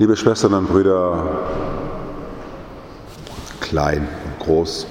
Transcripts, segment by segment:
Liebe Schwestern und Brüder, klein und groß,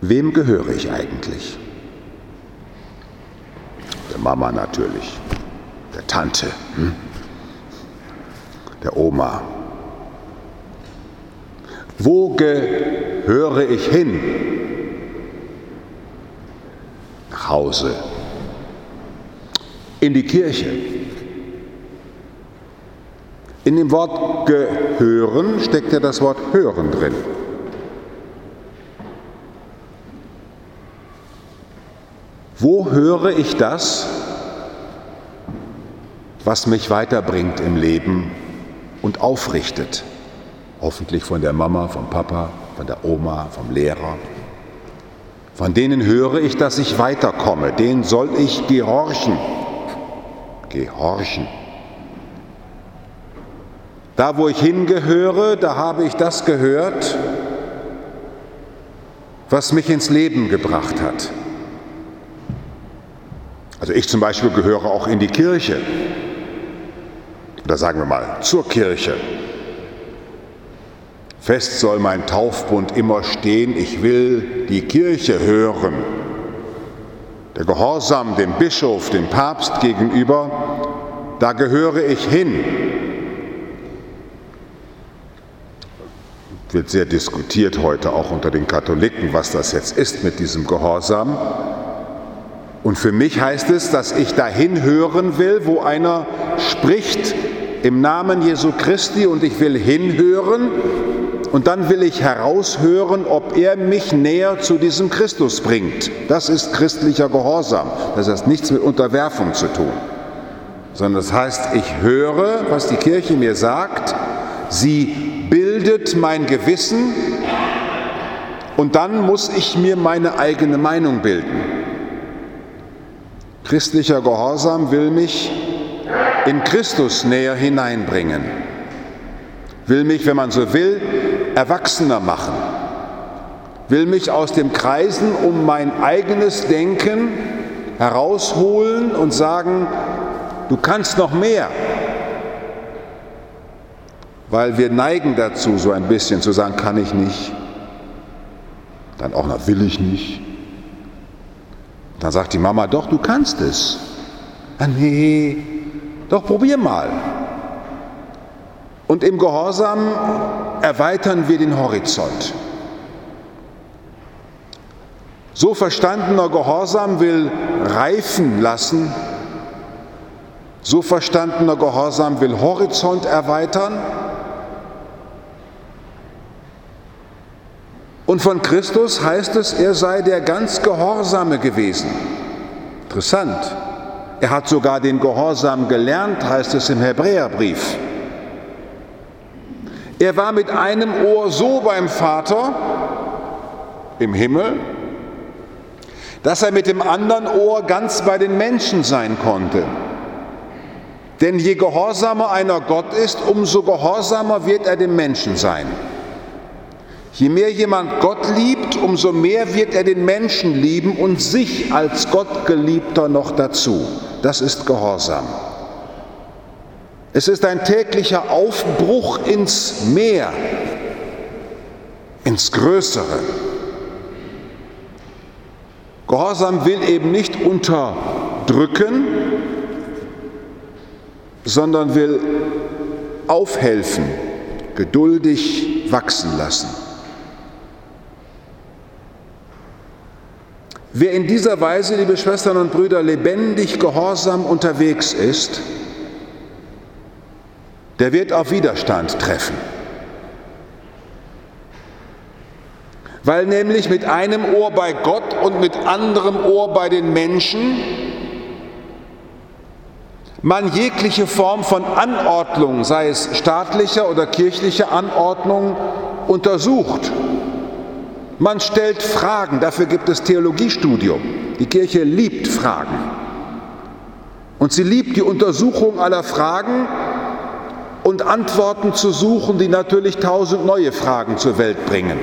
wem gehöre ich eigentlich? Der Mama natürlich, der Tante, hm? der Oma. Wo gehöre ich hin? Nach Hause, in die Kirche. In dem Wort gehören steckt ja das Wort hören drin. Wo höre ich das, was mich weiterbringt im Leben und aufrichtet? Hoffentlich von der Mama, vom Papa, von der Oma, vom Lehrer. Von denen höre ich, dass ich weiterkomme. Denen soll ich gehorchen gehorchen. Da, wo ich hingehöre, da habe ich das gehört, was mich ins Leben gebracht hat. Also ich zum Beispiel gehöre auch in die Kirche. Oder sagen wir mal zur Kirche. Fest soll mein Taufbund immer stehen, ich will die Kirche hören. Der Gehorsam dem Bischof, dem Papst gegenüber, da gehöre ich hin. Wird sehr diskutiert heute auch unter den Katholiken, was das jetzt ist mit diesem Gehorsam. Und für mich heißt es, dass ich dahin hören will, wo einer spricht im Namen Jesu Christi und ich will hinhören und dann will ich heraushören, ob er mich näher zu diesem Christus bringt. Das ist christlicher Gehorsam. Das hat nichts mit Unterwerfung zu tun, sondern das heißt, ich höre, was die Kirche mir sagt, sie bildet mein Gewissen und dann muss ich mir meine eigene Meinung bilden. Christlicher Gehorsam will mich in Christus näher hineinbringen, will mich, wenn man so will, erwachsener machen, will mich aus dem Kreisen um mein eigenes Denken herausholen und sagen, du kannst noch mehr. Weil wir neigen dazu, so ein bisschen zu sagen, kann ich nicht, dann auch noch will ich nicht. Dann sagt die Mama, doch, du kannst es. Ah, nee, doch probier mal. Und im Gehorsam erweitern wir den Horizont. So verstandener Gehorsam will reifen lassen, so verstandener Gehorsam will Horizont erweitern. Und von Christus heißt es, er sei der ganz Gehorsame gewesen. Interessant. Er hat sogar den Gehorsam gelernt, heißt es im Hebräerbrief. Er war mit einem Ohr so beim Vater im Himmel, dass er mit dem anderen Ohr ganz bei den Menschen sein konnte. Denn je gehorsamer einer Gott ist, umso gehorsamer wird er dem Menschen sein. Je mehr jemand Gott liebt, umso mehr wird er den Menschen lieben und sich als Gottgeliebter noch dazu. Das ist Gehorsam. Es ist ein täglicher Aufbruch ins Meer, ins Größere. Gehorsam will eben nicht unterdrücken, sondern will aufhelfen, geduldig wachsen lassen. Wer in dieser Weise, liebe Schwestern und Brüder, lebendig gehorsam unterwegs ist, der wird auf Widerstand treffen. Weil nämlich mit einem Ohr bei Gott und mit anderem Ohr bei den Menschen man jegliche Form von Anordnung, sei es staatlicher oder kirchlicher Anordnung, untersucht. Man stellt Fragen, dafür gibt es Theologiestudium. Die Kirche liebt Fragen. Und sie liebt die Untersuchung aller Fragen, und Antworten zu suchen, die natürlich tausend neue Fragen zur Welt bringen.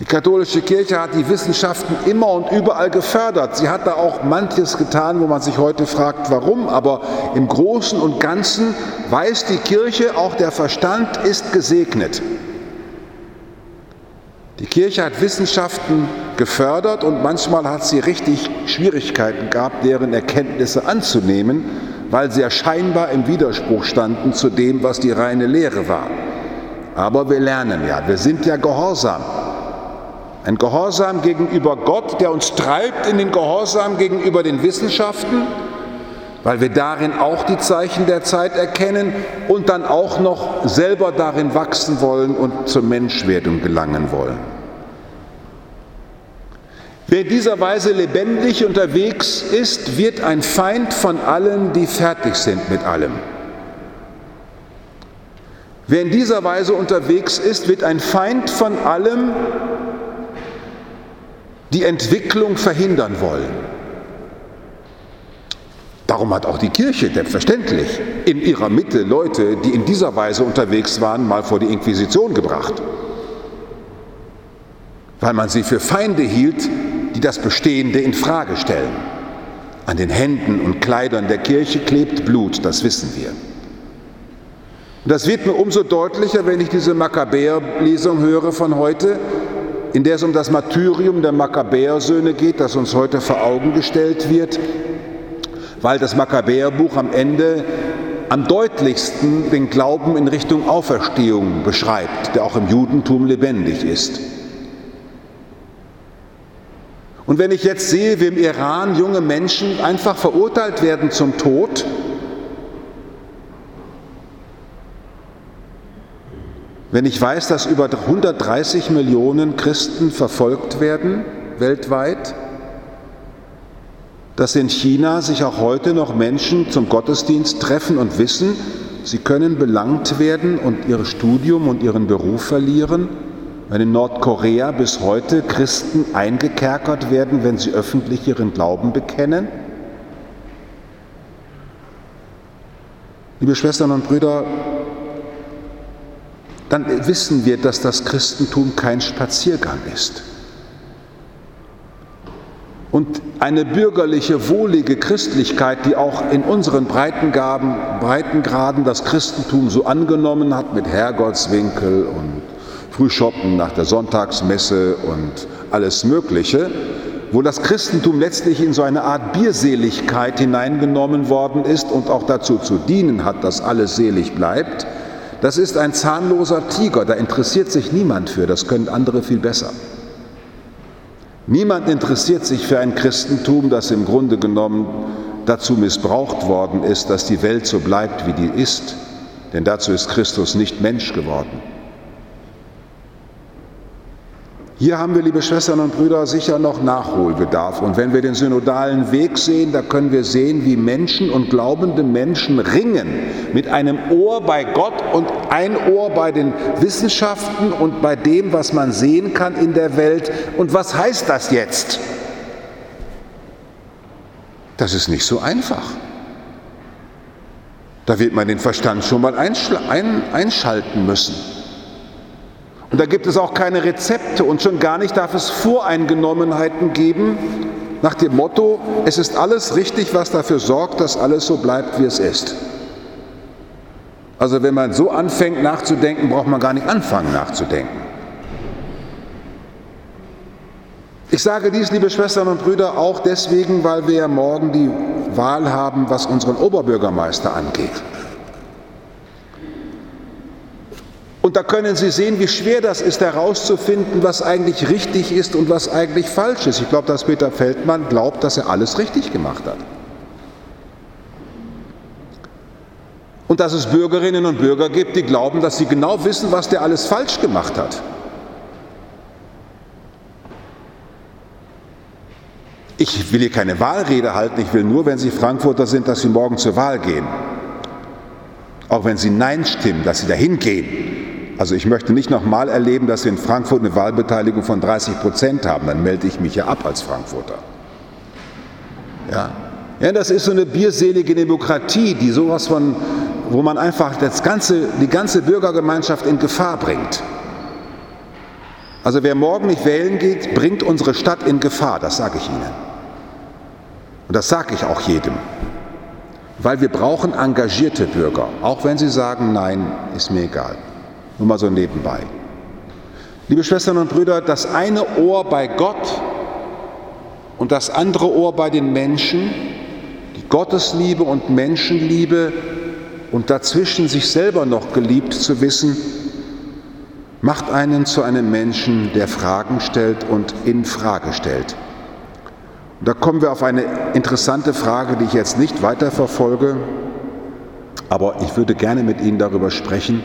Die katholische Kirche hat die Wissenschaften immer und überall gefördert. Sie hat da auch manches getan, wo man sich heute fragt, warum. Aber im Großen und Ganzen weiß die Kirche, auch der Verstand ist gesegnet. Die Kirche hat Wissenschaften gefördert und manchmal hat sie richtig Schwierigkeiten gehabt, deren Erkenntnisse anzunehmen, weil sie ja scheinbar im Widerspruch standen zu dem, was die reine Lehre war. Aber wir lernen ja, wir sind ja gehorsam. Ein Gehorsam gegenüber Gott, der uns treibt in den Gehorsam gegenüber den Wissenschaften, weil wir darin auch die Zeichen der Zeit erkennen und dann auch noch selber darin wachsen wollen und zur Menschwerdung gelangen wollen. Wer in dieser Weise lebendig unterwegs ist, wird ein Feind von allen, die fertig sind mit allem. Wer in dieser Weise unterwegs ist, wird ein Feind von allem, die Entwicklung verhindern wollen. Darum hat auch die Kirche selbstverständlich in ihrer Mitte Leute, die in dieser Weise unterwegs waren, mal vor die Inquisition gebracht, weil man sie für Feinde hielt, die das Bestehende in Frage stellen. An den Händen und Kleidern der Kirche klebt Blut, das wissen wir. Und das wird mir umso deutlicher, wenn ich diese Makkabäer-Lesung höre von heute, in der es um das Martyrium der Makkabäersöhne geht, das uns heute vor Augen gestellt wird, weil das Makkabäerbuch am Ende am deutlichsten den Glauben in Richtung Auferstehung beschreibt, der auch im Judentum lebendig ist. Und wenn ich jetzt sehe, wie im Iran junge Menschen einfach verurteilt werden zum Tod, Wenn ich weiß, dass über 130 Millionen Christen verfolgt werden weltweit, dass in China sich auch heute noch Menschen zum Gottesdienst treffen und wissen, sie können belangt werden und ihr Studium und ihren Beruf verlieren, wenn in Nordkorea bis heute Christen eingekerkert werden, wenn sie öffentlich ihren Glauben bekennen. Liebe Schwestern und Brüder, dann wissen wir, dass das Christentum kein Spaziergang ist. Und eine bürgerliche, wohlige Christlichkeit, die auch in unseren Breitengraden, Breitengraden das Christentum so angenommen hat mit Herrgottswinkel und Frühschoppen nach der Sonntagsmesse und alles Mögliche, wo das Christentum letztlich in so eine Art Bierseligkeit hineingenommen worden ist und auch dazu zu dienen hat, dass alles selig bleibt, das ist ein zahnloser Tiger, da interessiert sich niemand für, das können andere viel besser. Niemand interessiert sich für ein Christentum, das im Grunde genommen dazu missbraucht worden ist, dass die Welt so bleibt, wie die ist, denn dazu ist Christus nicht Mensch geworden. Hier haben wir, liebe Schwestern und Brüder, sicher noch Nachholbedarf. Und wenn wir den synodalen Weg sehen, da können wir sehen, wie Menschen und glaubende Menschen ringen mit einem Ohr bei Gott und ein Ohr bei den Wissenschaften und bei dem, was man sehen kann in der Welt. Und was heißt das jetzt? Das ist nicht so einfach. Da wird man den Verstand schon mal einschalten müssen. Und da gibt es auch keine Rezepte und schon gar nicht darf es Voreingenommenheiten geben nach dem Motto, es ist alles richtig, was dafür sorgt, dass alles so bleibt, wie es ist. Also wenn man so anfängt nachzudenken, braucht man gar nicht anfangen nachzudenken. Ich sage dies, liebe Schwestern und Brüder, auch deswegen, weil wir ja morgen die Wahl haben, was unseren Oberbürgermeister angeht. Und da können Sie sehen, wie schwer das ist, herauszufinden, was eigentlich richtig ist und was eigentlich falsch ist. Ich glaube, dass Peter Feldmann glaubt, dass er alles richtig gemacht hat. Und dass es Bürgerinnen und Bürger gibt, die glauben, dass sie genau wissen, was der alles falsch gemacht hat. Ich will hier keine Wahlrede halten, ich will nur, wenn Sie Frankfurter sind, dass Sie morgen zur Wahl gehen. Auch wenn Sie Nein stimmen, dass Sie dahin gehen also ich möchte nicht nochmal erleben, dass wir in Frankfurt eine Wahlbeteiligung von 30 Prozent haben. Dann melde ich mich ja ab als Frankfurter. Ja, ja das ist so eine bierselige Demokratie, die sowas von, wo man einfach das ganze, die ganze Bürgergemeinschaft in Gefahr bringt. Also wer morgen nicht wählen geht, bringt unsere Stadt in Gefahr, das sage ich Ihnen. Und das sage ich auch jedem. Weil wir brauchen engagierte Bürger, auch wenn sie sagen, nein, ist mir egal. Nur mal so nebenbei. Liebe Schwestern und Brüder, das eine Ohr bei Gott und das andere Ohr bei den Menschen, die Gottesliebe und Menschenliebe und dazwischen sich selber noch geliebt zu wissen, macht einen zu einem Menschen, der Fragen stellt und in Frage stellt. Und da kommen wir auf eine interessante Frage, die ich jetzt nicht weiter verfolge, aber ich würde gerne mit Ihnen darüber sprechen.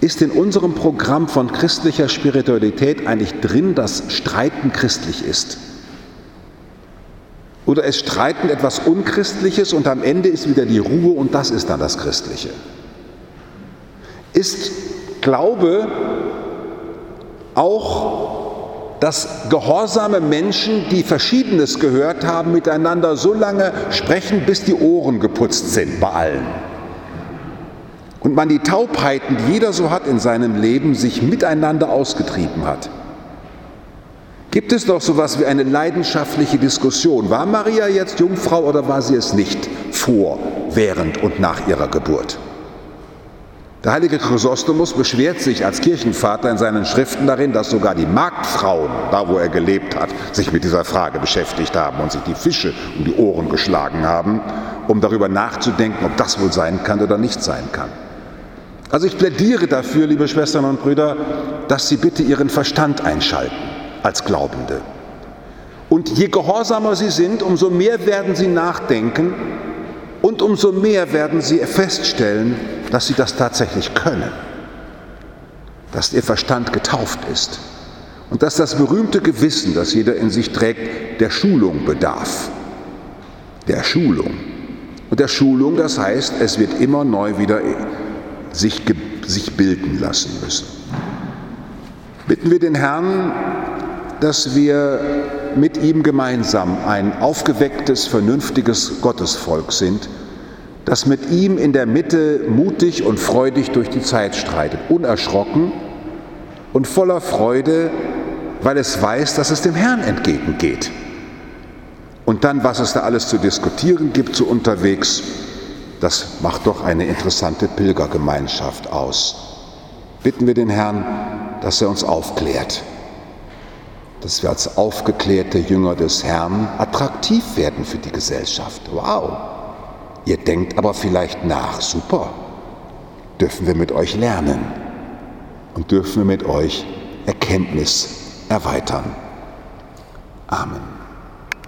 Ist in unserem Programm von christlicher Spiritualität eigentlich drin, dass Streiten christlich ist? Oder ist Streiten etwas Unchristliches und am Ende ist wieder die Ruhe und das ist dann das Christliche? Ist Glaube auch, dass gehorsame Menschen, die Verschiedenes gehört haben, miteinander so lange sprechen, bis die Ohren geputzt sind bei allen. Und man die Taubheiten, die jeder so hat in seinem Leben, sich miteinander ausgetrieben hat. Gibt es doch so etwas wie eine leidenschaftliche Diskussion? War Maria jetzt Jungfrau oder war sie es nicht vor, während und nach ihrer Geburt? Der heilige Chrysostomus beschwert sich als Kirchenvater in seinen Schriften darin, dass sogar die Marktfrauen, da wo er gelebt hat, sich mit dieser Frage beschäftigt haben und sich die Fische um die Ohren geschlagen haben, um darüber nachzudenken, ob das wohl sein kann oder nicht sein kann. Also ich plädiere dafür, liebe Schwestern und Brüder, dass Sie bitte Ihren Verstand einschalten als Glaubende. Und je gehorsamer Sie sind, umso mehr werden Sie nachdenken und umso mehr werden Sie feststellen, dass sie das tatsächlich können, dass ihr Verstand getauft ist und dass das berühmte Gewissen, das jeder in sich trägt, der Schulung bedarf. Der Schulung. Und der Schulung, das heißt, es wird immer neu wieder sich, sich bilden lassen müssen. Bitten wir den Herrn, dass wir mit ihm gemeinsam ein aufgewecktes, vernünftiges Gottesvolk sind, das mit ihm in der Mitte mutig und freudig durch die Zeit streitet, unerschrocken und voller Freude, weil es weiß, dass es dem Herrn entgegengeht. Und dann, was es da alles zu diskutieren gibt, so unterwegs, das macht doch eine interessante Pilgergemeinschaft aus. Bitten wir den Herrn, dass er uns aufklärt, dass wir als aufgeklärte Jünger des Herrn attraktiv werden für die Gesellschaft. Wow! Ihr denkt aber vielleicht nach, super, dürfen wir mit euch lernen und dürfen wir mit euch Erkenntnis erweitern. Amen.